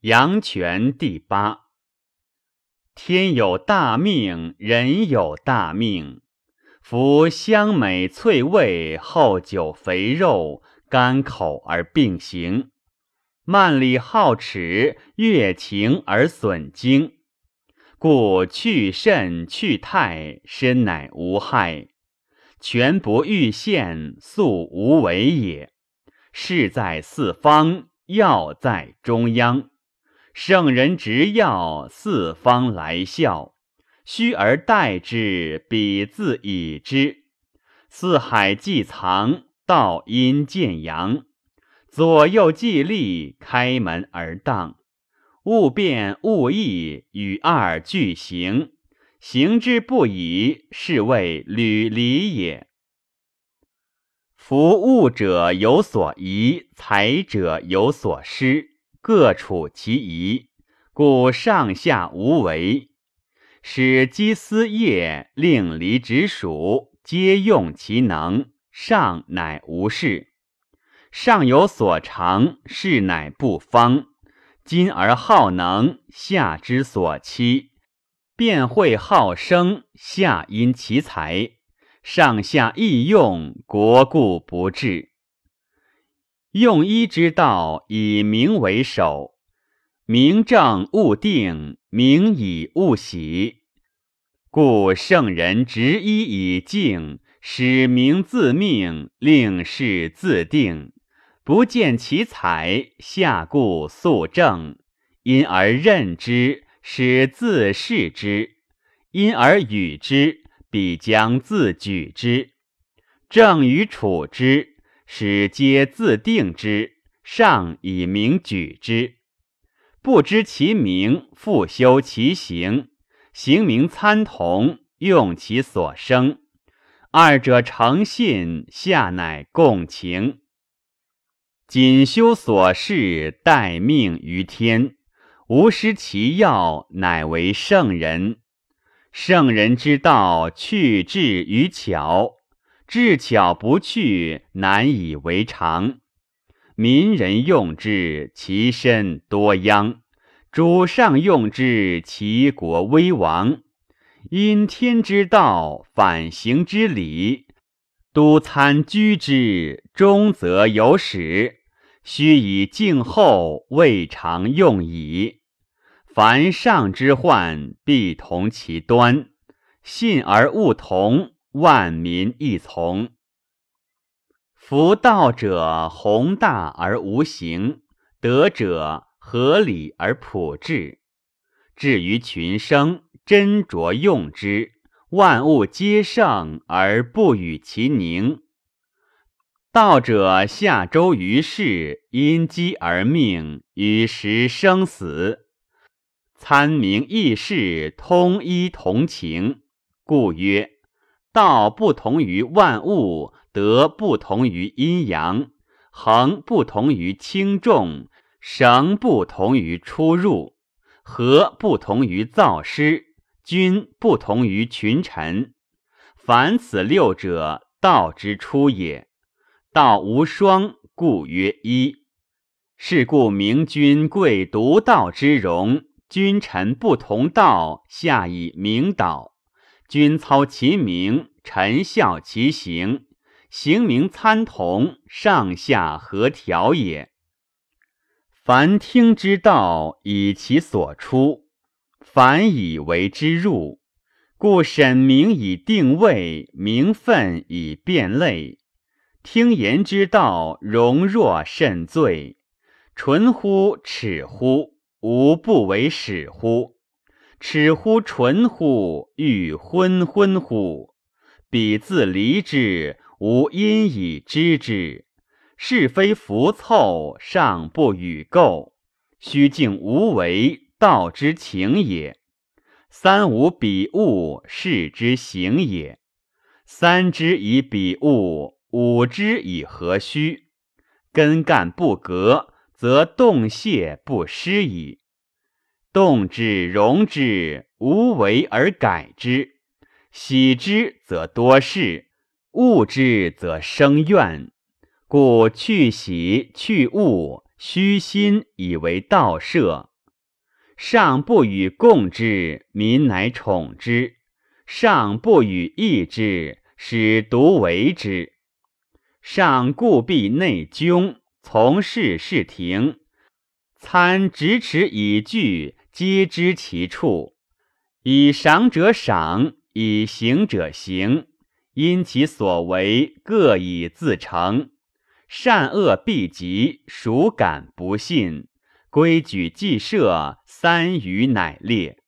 阳泉第八。天有大命，人有大命。夫香美脆味，厚酒肥肉，甘口而并行；慢里好齿，悦情而损精。故去肾去态，身乃无害；全不欲现，素无为也。事在四方，药在中央。圣人执药，四方来效，虚而待之，彼自已之。四海既藏，道阴见阳，左右既立，开门而当。物变物异，与二俱行，行之不已，是谓履离也。夫物者有所宜，财者有所失。各处其宜，故上下无为，使积思业，令离直属，皆用其能，上乃无事。上有所长，事乃不方。今而好能，下之所期；便会好生，下因其才。上下异用，国故不治。用医之道，以明为首。明正勿定，明以勿喜。故圣人执医以静，使明自命，令事自定。不见其才，下故速正。因而任之，使自视之；因而与之，必将自举之。正与处之。使皆自定之，上以名举之。不知其名，复修其行。行名参同，用其所生。二者诚信，下乃共情。谨修所事，待命于天。无失其要，乃为圣人。圣人之道，去智于巧。智巧不去，难以为常。民人用之，其身多殃；主上用之，其国危亡。因天之道，反行之理，都参居之，终则有始。须以静后，未尝用矣。凡上之患，必同其端；信而勿同。万民亦从。夫道者，宏大而无形；德者，合理而朴质。至于群生，斟酌用之，万物皆盛而不与其宁。道者，下周于世，因机而命，与时生死，参明议事，通一同情，故曰。道不同于万物，德不同于阴阳，恒不同于轻重，绳不同于出入，和不同于造师，君不同于群臣。凡此六者，道之初也。道无双，故曰一。是故明君贵独道之容，君臣不同道，下以明导。君操其名，臣效其行，行名参同，上下合调也。凡听之道，以其所出；凡以为之入。故审名以定位，名分以辨类。听言之道，容若甚罪。纯乎？耻乎？无不为始乎？齿乎纯乎？欲昏昏乎？彼自离之，吾因以知之。是非浮凑，尚不与构。虚静无为，道之情也。三无彼物，是之行也。三之以彼物，五之以何虚？根干不革，则动泄不失矣。动之，容之，无为而改之；喜之则多事，恶之则生怨。故去喜去恶，虚心以为道摄。上不与共之，民乃宠之；上不与异之，使独为之。上故必内窘，从事事庭，参咫尺以据，皆知其处。以赏者赏，以行者行，因其所为，各以自成。善恶必极，孰敢不信？规矩既设，三余乃列。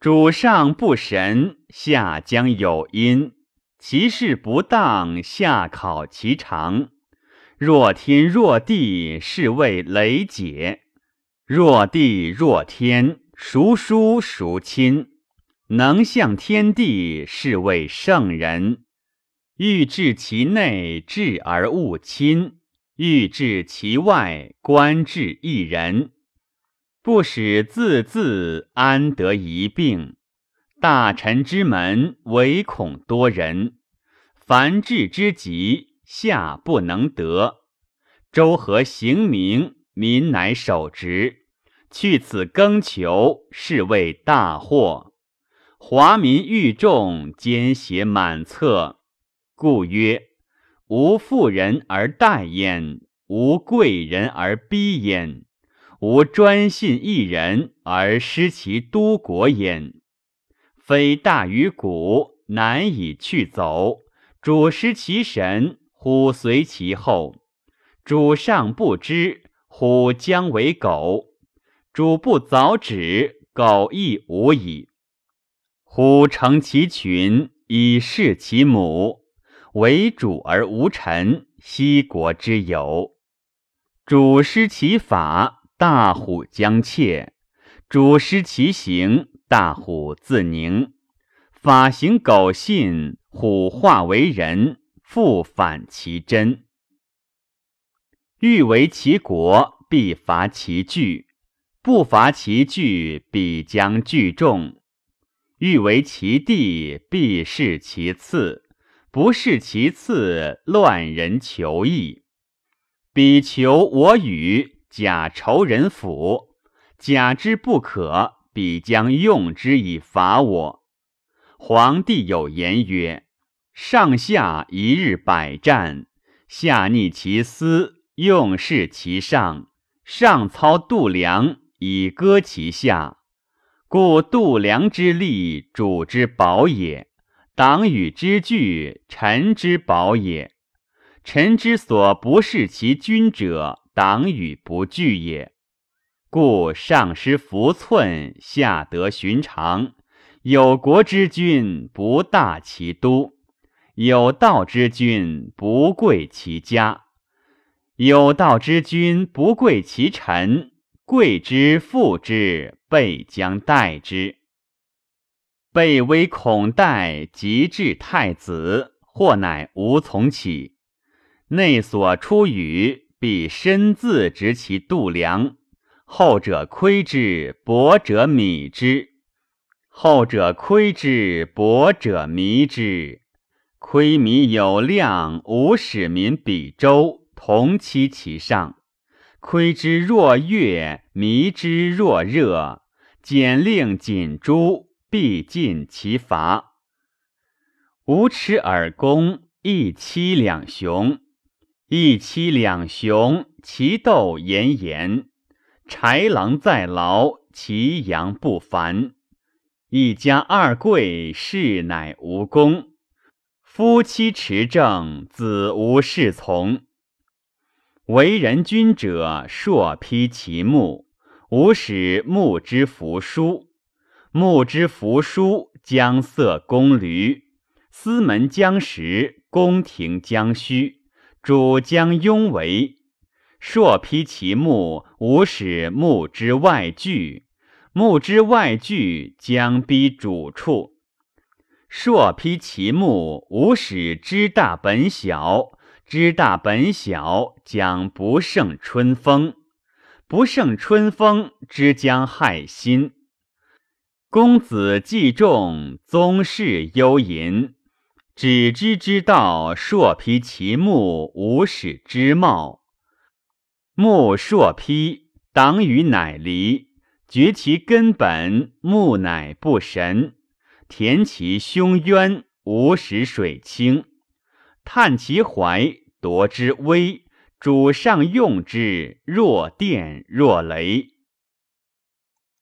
主上不神，下将有因。其事不当，下考其常。若天若地，是谓雷解；若地若天，孰疏孰亲？能向天地，是谓圣人。欲治其内，治而勿亲。欲治其外，观治一人，不使自自安得一病。大臣之门，唯恐多人；凡治之急，下不能得。周和行名，民乃守职。去此更求，是谓大祸。华民欲众，奸邪满册，故曰。无妇人而待焉，无贵人而逼焉，无专信一人而失其都国焉。非大于古，难以去走。主失其神，虎随其后。主上不知，虎将为狗；主不早止，狗亦无矣。虎成其群，以事其母。为主而无臣，西国之有；主失其法，大虎将窃；主失其行，大虎自宁。法行苟信，虎化为人，复反其真。欲为其国，必伐其惧；不伐其惧，必将聚众。欲为其地，必是其次。不是其次，乱人求义。彼求我与，假仇人辅，假之不可，彼将用之以伐我。皇帝有言曰：“上下一日百战，下逆其私，用事其上；上操度量，以割其下。故度量之力，主之宝也。”党羽之具，臣之宝也。臣之所不恃其君者，党羽不惧也。故上失服寸，下得寻常。有国之君，不大其都；有道之君，不贵其家；有道之君，不贵其臣。贵之富之，备将待之。备微恐待，即至太子，或乃无从起。内所出语，必身自执其度量。后者窥之，薄者米之；后者窥之，薄者迷之。窥米有量，无使民比周，同期其上；窥之若月，迷之若热，简令锦珠。必尽其伐。无耻尔公，一妻两雄，一妻两雄，其斗炎炎。豺狼在牢，其阳不凡。一家二贵，事乃无功。夫妻持政，子无事从。为人君者，硕披其目，无使木之服书。目之扶疏，将塞宫闾；司门将实，宫廷将虚。主将拥围，朔披其目，无使木之外据；木之外据，将逼主处。朔披其木，无使知大本小；知大本小，将不胜春风；不胜春风，之将害心。公子既重，宗室忧淫。只知之道，朔披其目，无始之貌。目朔披，党羽乃离。绝其根本，木乃不神；填其胸渊，无使水清；探其怀，夺之威。主上用之，若电若雷。